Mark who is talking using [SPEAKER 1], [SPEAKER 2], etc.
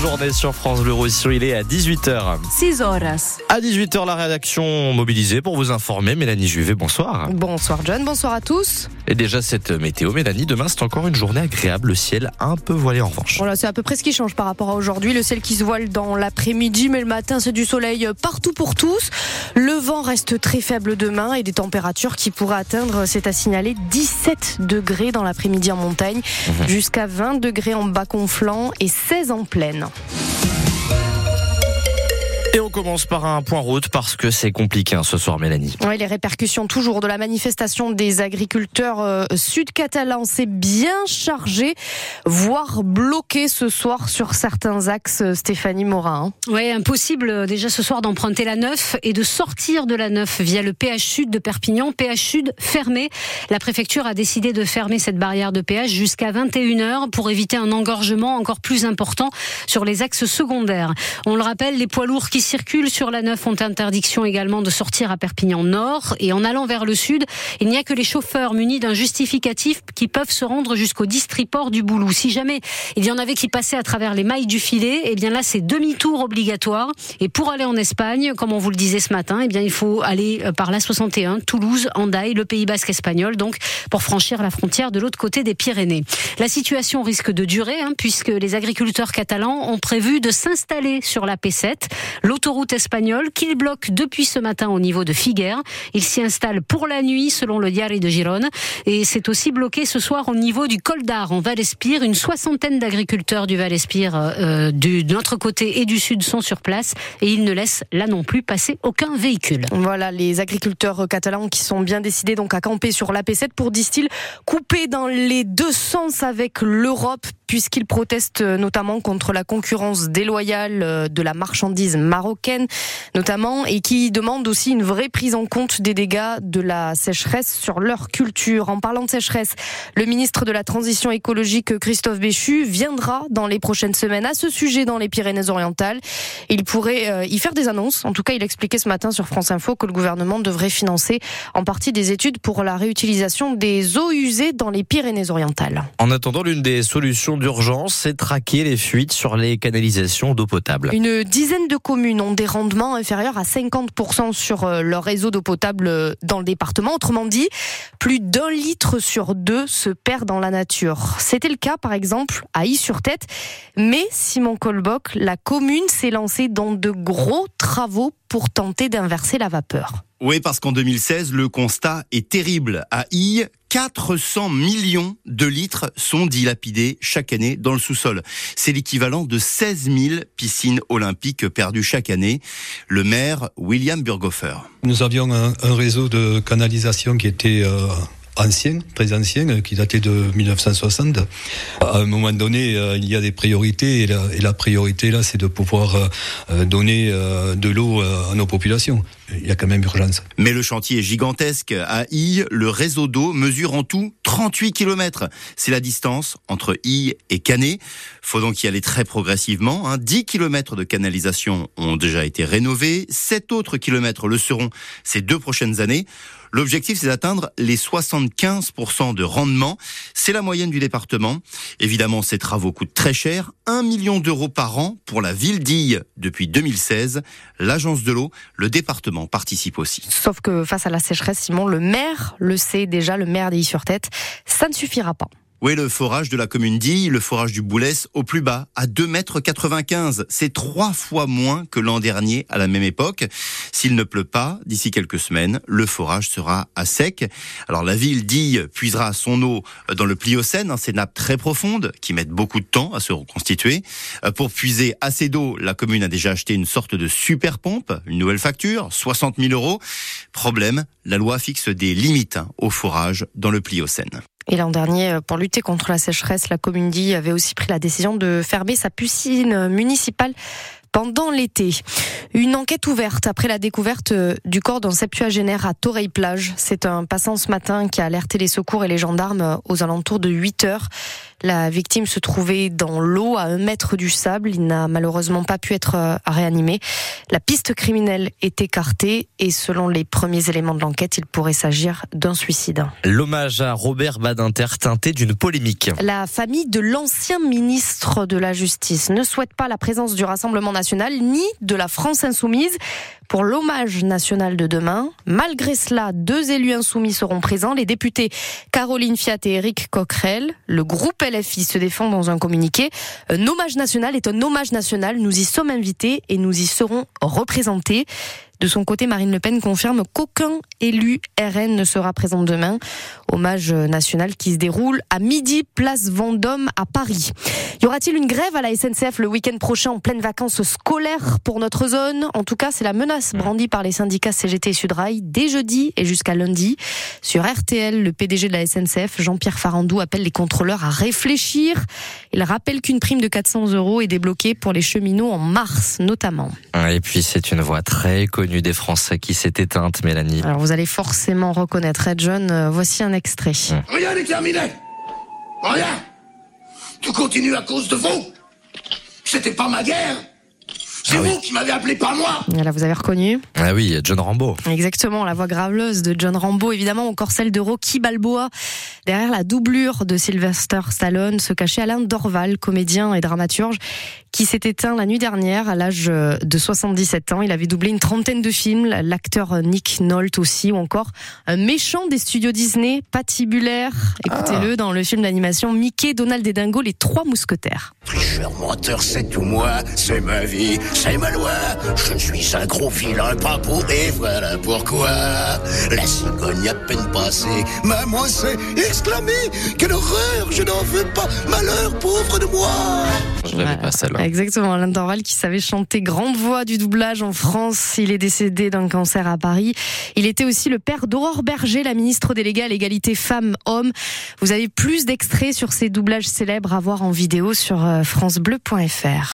[SPEAKER 1] journée sur France Bleu Roussillon. Il est à 18h.
[SPEAKER 2] 6 horas.
[SPEAKER 1] À 18h, la rédaction mobilisée pour vous informer. Mélanie Juvet, bonsoir.
[SPEAKER 2] Bonsoir John, bonsoir à tous.
[SPEAKER 1] Et déjà cette météo, Mélanie, demain c'est encore une journée agréable. Le ciel un peu voilé en revanche.
[SPEAKER 2] Voilà, c'est à peu près ce qui change par rapport à aujourd'hui. Le ciel qui se voile dans l'après-midi, mais le matin c'est du soleil partout pour tous. Le vent reste très faible demain et des températures qui pourraient atteindre, c'est à signaler, 17 degrés dans l'après-midi en montagne, jusqu'à 20 degrés en bas conflant et 16 en plaine. now.
[SPEAKER 1] Et on commence par un point route parce que c'est compliqué hein, ce soir, Mélanie.
[SPEAKER 2] Oui, les répercussions toujours de la manifestation des agriculteurs euh, sud-catalans, c'est bien chargé, voire bloqué ce soir sur certains axes, Stéphanie Morin. hein.
[SPEAKER 3] Oui, impossible euh, déjà ce soir d'emprunter la 9 et de sortir de la 9 via le péage sud de Perpignan. Péage sud fermé. La préfecture a décidé de fermer cette barrière de péage jusqu'à 21h pour éviter un engorgement encore plus important sur les axes secondaires. On le rappelle, les poids lourds qui circulent sur la 9 ont interdiction également de sortir à Perpignan Nord et en allant vers le sud, il n'y a que les chauffeurs munis d'un justificatif qui peuvent se rendre jusqu'au distriport du Boulou. Si jamais il y en avait qui passaient à travers les mailles du filet, eh bien là c'est demi-tour obligatoire. Et pour aller en Espagne, comme on vous le disait ce matin, eh bien il faut aller euh, par la 61, Toulouse, Andaille, le Pays Basque espagnol, donc pour franchir la frontière de l'autre côté des Pyrénées. La situation risque de durer hein, puisque les agriculteurs catalans ont prévu de s'installer sur la P7, l'autoroute espagnole qu'ils bloquent depuis ce matin au niveau de Figueres. Ils s'y installent pour la nuit selon le diario de Gironne et c'est aussi bloqué ce soir au niveau du col d'Ar en Val-Espire. Une soixantaine d'agriculteurs du Val-Espire euh, du- de notre côté et du sud sont sur place et ils ne laissent là non plus passer aucun véhicule.
[SPEAKER 2] Voilà, les agriculteurs catalans qui sont bien décidés donc à camper sur l'AP7 pour, disent-ils, couper dans les deux sens avec l'Europe puisqu'ils protestent notamment contre la concurrence déloyale euh, de la marchandise marocaine notamment et qui demandent aussi une vraie prise en compte des dégâts de la sécheresse sur leur culture. En parlant de sécheresse, le ministre de la Transition écologique Christophe Béchu viendra dans les prochaines semaines à ce sujet dans les Pyrénées-Orientales. Il pourrait euh, y faire des annonces. En tout cas, il expliquait ce matin sur France Info que le gouvernement devrait financer en partie des études pour la réutilisation des eaux usées dans les Pyrénées-Orientales.
[SPEAKER 1] En attendant, l'une des solutions d'urgence, c'est traquer les fuites sur les canalisations d'eau potable.
[SPEAKER 2] Une dizaine de communes ont des rendements inférieurs à 50% sur euh, leur réseau d'eau potable euh, dans le département. Autrement dit, plus d'un litre sur deux se perd dans la nature. C'était le cas, par exemple, à Y-sur-Tête. Mais, Simon Colboc, la commune s'est lancée dans de gros travaux pour tenter d'inverser la vapeur.
[SPEAKER 4] Oui, parce qu'en 2016, le constat est terrible. À I, 400 millions de litres sont dilapidés chaque année dans le sous-sol. C'est l'équivalent de 16 000 piscines olympiques perdues chaque année. Le maire, William Burghofer.
[SPEAKER 5] Nous avions un, réseau de canalisation qui était euh, ancien, très ancien, euh, qui datait de 1960. À un moment donné, euh, il y a des priorités et la, priorité là, c'est de pouvoir donner de l'eau à nos populations. Il y a quand même urgence.
[SPEAKER 4] Mais le chantier est gigantesque. À I, le réseau d'eau mesure en tout 38 km. C'est la distance entre I et Canet. Faut donc y aller très progressivement. hein. 10 km de canalisation ont déjà été rénovés. 7 autres kilomètres le seront ces deux prochaines années. L'objectif, c'est d'atteindre les 75% de rendement. C'est la moyenne du département. Évidemment, ces travaux coûtent très cher. 1 million d'euros par an pour la ville d'Ille depuis 2016. L'agence de l'eau, le département participe aussi.
[SPEAKER 2] Sauf que face à la sécheresse, Simon, le maire le sait déjà, le maire des sur tête ça ne suffira pas.
[SPEAKER 4] Oui, le forage de la commune d'Ille, le forage du Boulès, au plus bas, à 2,95 m. C'est trois fois moins que l'an dernier à la même époque. S'il ne pleut pas, d'ici quelques semaines, le forage sera à sec. Alors la ville d'Ille puisera son eau dans le Pliocène, hein, ces nappes très profondes qui mettent beaucoup de temps à se reconstituer. Euh, Pour puiser assez d'eau, la commune a déjà acheté une sorte de super pompe, une nouvelle facture, 60 000 euros. Problème, la loi fixe des limites hein, au forage dans le Pliocène.
[SPEAKER 2] Et l'an dernier, pour lutter contre la sécheresse, la commune d'Ille avait aussi pris la décision de fermer sa piscine municipale pendant l'été. Une enquête ouverte après la découverte du corps d'un septuagénaire à Toreil-Plage. C'est un passant ce matin qui a alerté les secours et les gendarmes aux alentours de 8 heures. La victime se trouvait dans l'eau à un mètre du sable. Il n'a malheureusement pas pu être euh, réanimé. La piste criminelle est écartée et selon les premiers éléments de l'enquête, il pourrait s'agir d'un suicide.
[SPEAKER 1] L'hommage à Robert Badinter teinté d'une polémique.
[SPEAKER 2] La famille de l'ancien ministre de la Justice ne souhaite pas la présence du Rassemblement national ni de la France insoumise pour l'hommage national de demain. Malgré cela, deux élus insoumis seront présents, les députés Caroline Fiat et Éric Coquerel. Le groupe LFI se défend dans un communiqué. Un hommage national est un hommage national. Nous y sommes invités et nous y serons représentés. De son côté, Marine Le Pen confirme qu'aucun élu RN ne sera présent demain. Hommage national qui se déroule à midi, place Vendôme à Paris. Y aura-t-il une grève à la SNCF le week-end prochain en pleine vacances scolaires pour notre zone? En tout cas, c'est la menace brandie par les syndicats CGT et Sudrail dès jeudi et jusqu'à lundi. Sur RTL, le PDG de la SNCF, Jean-Pierre Farandou, appelle les contrôleurs à réfléchir. Il rappelle qu'une prime de 400 euros est débloquée pour les cheminots en mars, notamment.
[SPEAKER 1] Et puis, c'est une voix très connue des Français qui s'est éteinte, Mélanie.
[SPEAKER 2] Alors vous allez forcément reconnaître Ed John. Euh, voici un extrait.
[SPEAKER 6] Rien n'est terminé. Rien. Tout continue à cause de vous. C'était pas ma guerre. C'est
[SPEAKER 1] Ah oui.
[SPEAKER 6] vous qui m'avez appelé, pas moi.
[SPEAKER 2] Là, vous avez reconnu
[SPEAKER 1] Ah oui, John Rambo.
[SPEAKER 2] Exactement, la voix graveleuse de John Rambo, évidemment, encore celle de Rocky Balboa. Derrière la doublure de Sylvester Stallone se cachait Alain Dorval, comédien et dramaturge, qui s'est éteint la nuit dernière à l'âge de 77 ans. Il avait doublé une trentaine de films, l'acteur Nick Nolte aussi, ou encore un méchant des studios Disney, patibulaire. Écoutez-le dans le film d'animation Mickey, Donald et Dingo, les trois mousquetaires.
[SPEAKER 6] Tricheur, menteur, c'est tout moi. C'est ma vie, c'est ma loi. Je suis un gros vilain, pas pour et voilà pourquoi. La cigogne à peine passée m'a moissé, exclamé Quelle horreur, je n'en veux pas. Malheur, pauvre de moi.
[SPEAKER 1] Je l'avais pas celle-là.
[SPEAKER 2] Exactement, Alain Dorval qui savait chanter grande voix du doublage en France. Il est décédé d'un cancer à Paris. Il était aussi le père d'Aurore Berger, la ministre déléguée à l'égalité femmes-hommes. Vous avez plus d'extraits sur ces doublages célèbres à voir en vidéo sur euh, francebleu.fr.